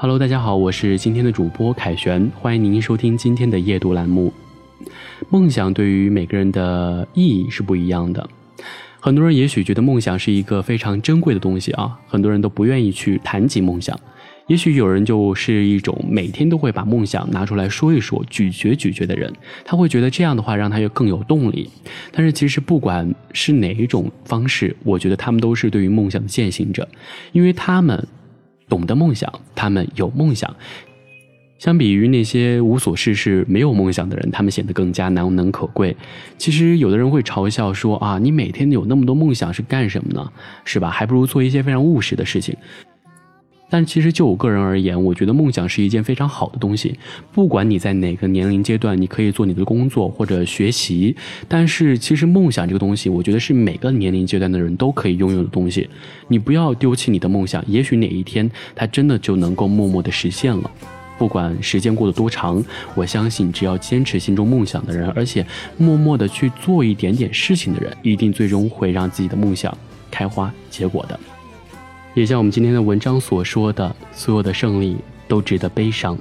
Hello，大家好，我是今天的主播凯旋，欢迎您收听今天的夜读栏目。梦想对于每个人的意义是不一样的，很多人也许觉得梦想是一个非常珍贵的东西啊，很多人都不愿意去谈及梦想。也许有人就是一种每天都会把梦想拿出来说一说、咀嚼咀嚼的人，他会觉得这样的话让他又更有动力。但是其实不管是哪一种方式，我觉得他们都是对于梦想的践行者，因为他们。懂得梦想，他们有梦想。相比于那些无所事事、没有梦想的人，他们显得更加难能可贵。其实，有的人会嘲笑说：“啊，你每天有那么多梦想是干什么呢？是吧？还不如做一些非常务实的事情。”但其实就我个人而言，我觉得梦想是一件非常好的东西。不管你在哪个年龄阶段，你可以做你的工作或者学习。但是其实梦想这个东西，我觉得是每个年龄阶段的人都可以拥有的东西。你不要丢弃你的梦想，也许哪一天它真的就能够默默的实现了。不管时间过得多长，我相信只要坚持心中梦想的人，而且默默的去做一点点事情的人，一定最终会让自己的梦想开花结果的。也像我们今天的文章所说的，所有的胜利都值得悲伤。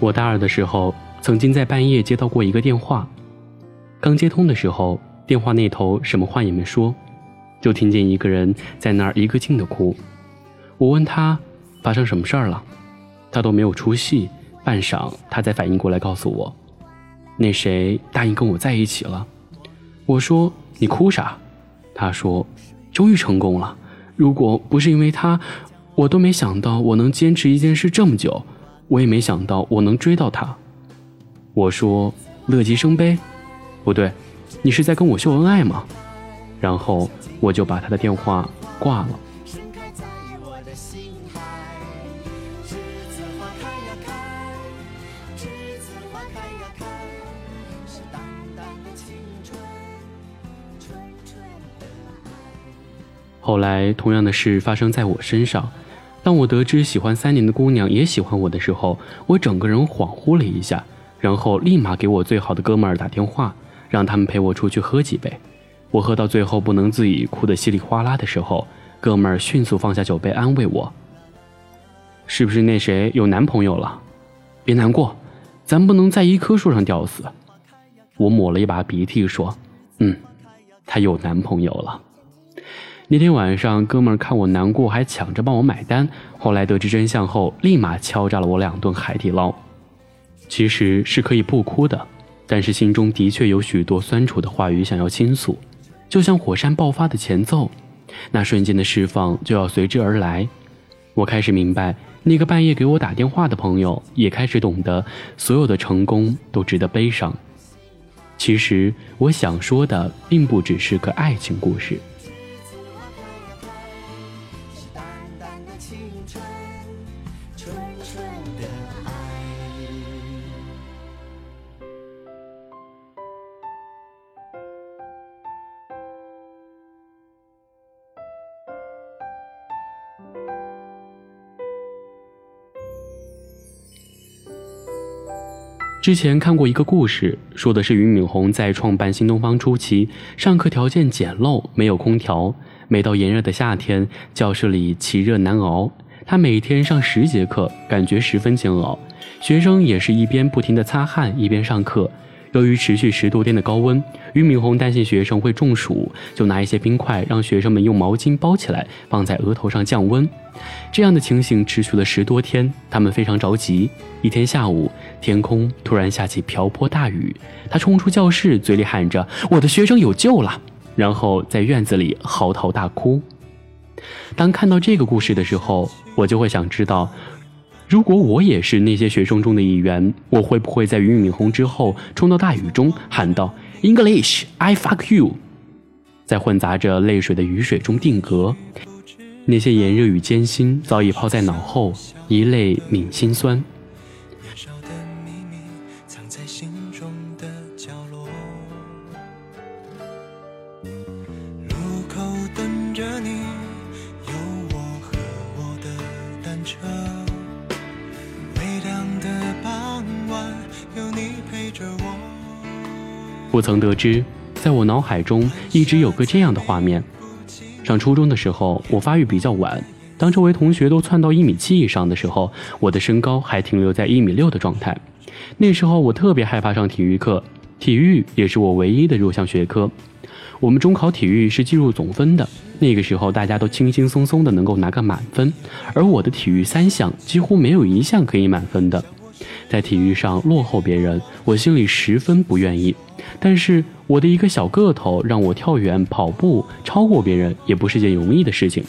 我大二的时候，曾经在半夜接到过一个电话。刚接通的时候，电话那头什么话也没说，就听见一个人在那儿一个劲的哭。我问他发生什么事儿了，他都没有出戏。半晌，他才反应过来告诉我，那谁答应跟我在一起了。我说你哭啥？他说终于成功了。如果不是因为他，我都没想到我能坚持一件事这么久，我也没想到我能追到他。我说乐极生悲。不对，你是在跟我秀恩爱吗？然后我就把他的电话挂了。后来，同样的事发生在我身上。当我得知喜欢三年的姑娘也喜欢我的时候，我整个人恍惚了一下，然后立马给我最好的哥们儿打电话。让他们陪我出去喝几杯，我喝到最后不能自已，哭得稀里哗啦的时候，哥们儿迅速放下酒杯安慰我：“是不是那谁有男朋友了？别难过，咱不能在一棵树上吊死。”我抹了一把鼻涕说：“嗯，她有男朋友了。”那天晚上，哥们儿看我难过，还抢着帮我买单。后来得知真相后，立马敲诈了我两顿海底捞。其实是可以不哭的。但是心中的确有许多酸楚的话语想要倾诉，就像火山爆发的前奏，那瞬间的释放就要随之而来。我开始明白，那个半夜给我打电话的朋友也开始懂得，所有的成功都值得悲伤。其实我想说的，并不只是个爱情故事。之前看过一个故事，说的是俞敏洪在创办新东方初期，上课条件简陋，没有空调，每到炎热的夏天，教室里奇热难熬。他每天上十节课，感觉十分煎熬。学生也是一边不停地擦汗，一边上课。由于持续十多天的高温，俞敏洪担心学生会中暑，就拿一些冰块让学生们用毛巾包起来，放在额头上降温。这样的情形持续了十多天，他们非常着急。一天下午，天空突然下起瓢泼大雨，他冲出教室，嘴里喊着：“我的学生有救了！”然后在院子里嚎啕大哭。当看到这个故事的时候，我就会想知道。如果我也是那些学生中的一员，我会不会在俞敏洪之后冲到大雨中喊道 “English, I fuck you”，在混杂着泪水的雨水中定格？那些炎热与艰辛早已抛在脑后，一泪泯心酸。不曾得知，在我脑海中一直有个这样的画面：上初中的时候，我发育比较晚，当周围同学都窜到一米七以上的时候，我的身高还停留在一米六的状态。那时候我特别害怕上体育课，体育也是我唯一的弱项学科。我们中考体育是计入总分的，那个时候大家都轻轻松松的能够拿个满分，而我的体育三项几乎没有一项可以满分的。在体育上落后别人，我心里十分不愿意。但是我的一个小个头让我跳远、跑步超过别人，也不是件容易的事情。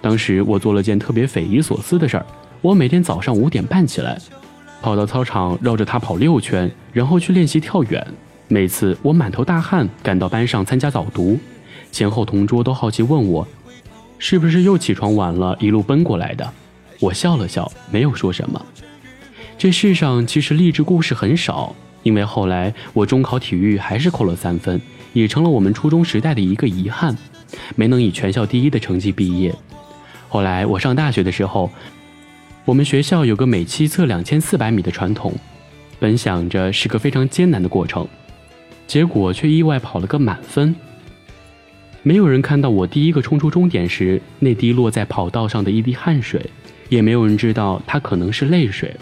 当时我做了件特别匪夷所思的事儿：我每天早上五点半起来，跑到操场绕着他跑六圈，然后去练习跳远。每次我满头大汗赶到班上参加早读，前后同桌都好奇问我，是不是又起床晚了，一路奔过来的？我笑了笑，没有说什么。这世上其实励志故事很少，因为后来我中考体育还是扣了三分，也成了我们初中时代的一个遗憾，没能以全校第一的成绩毕业。后来我上大学的时候，我们学校有个每期测两千四百米的传统，本想着是个非常艰难的过程，结果却意外跑了个满分。没有人看到我第一个冲出终点时那滴落在跑道上的一滴汗水。也没有人知道他可能是泪水。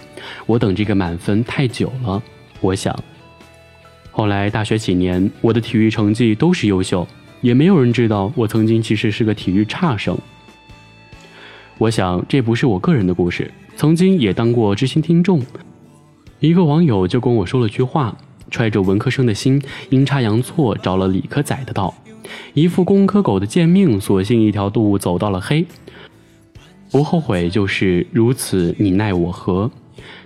我等这个满分太久了，我想。后来大学几年，我的体育成绩都是优秀，也没有人知道我曾经其实是个体育差生。我想这不是我个人的故事，曾经也当过知心听众。一个网友就跟我说了句话：揣着文科生的心，阴差阳错找了理科仔的道，一副工科狗的贱命，索性一条路走到了黑。不后悔，就是如此你奈我何。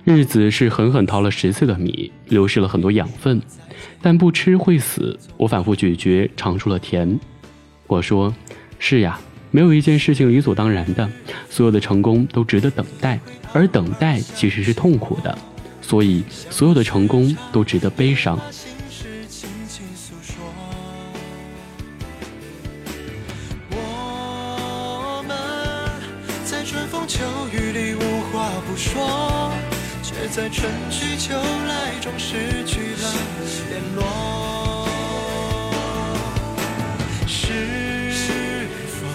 日子是狠狠淘了十次的米，流失了很多养分，但不吃会死。我反复咀嚼，尝出了甜。我说：“是呀，没有一件事情理所当然的，所有的成功都值得等待，而等待其实是痛苦的，所以所有的成功都值得悲伤。”秋雨里无话不说，却在春去秋来中失去了联络，是否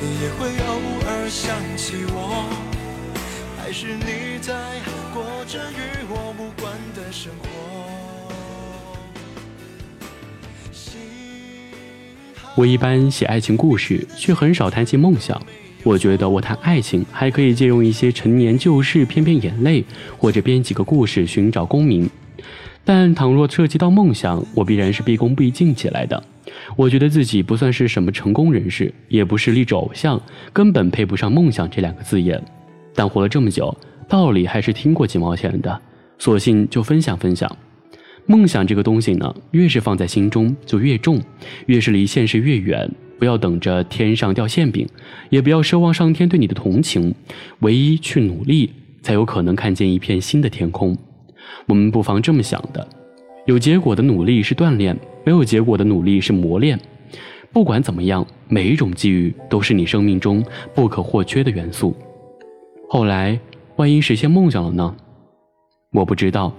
你也会偶尔想起我？还是你在过着与我无关的生活？我一般写爱情故事，却很少谈起梦想。我觉得我谈爱情还可以借用一些陈年旧事，骗骗眼泪，或者编几个故事寻找功名。但倘若涉及到梦想，我必然是毕恭毕敬起来的。我觉得自己不算是什么成功人士，也不是励志偶像，根本配不上梦想这两个字眼。但活了这么久，道理还是听过几毛钱的，索性就分享分享。梦想这个东西呢，越是放在心中就越重，越是离现实越远。不要等着天上掉馅饼，也不要奢望上天对你的同情，唯一去努力，才有可能看见一片新的天空。我们不妨这么想的：有结果的努力是锻炼，没有结果的努力是磨练。不管怎么样，每一种机遇都是你生命中不可或缺的元素。后来，万一实现梦想了呢？我不知道，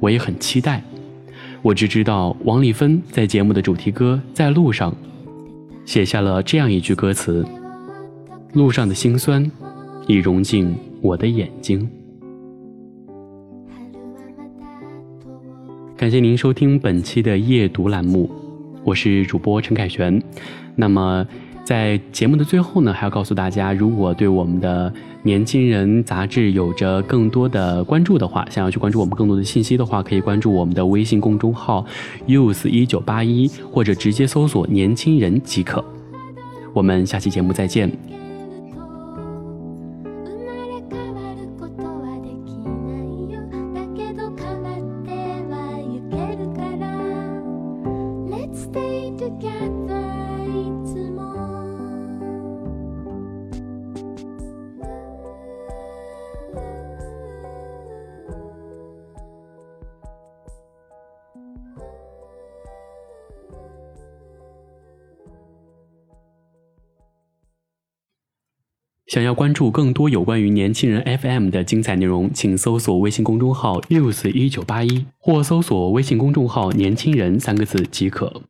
我也很期待。我只知道王丽芬在节目的主题歌《在路上》。写下了这样一句歌词：“路上的辛酸，已融进我的眼睛。”感谢您收听本期的夜读栏目，我是主播陈凯旋。那么在节目的最后呢，还要告诉大家，如果对我们的年轻人杂志有着更多的关注的话，想要去关注我们更多的信息的话，可以关注我们的微信公众号 use 一九八一，或者直接搜索“年轻人”即可。我们下期节目再见。想要关注更多有关于年轻人 FM 的精彩内容，请搜索微信公众号 “use 一九八一，或搜索微信公众号“年轻人”三个字即可。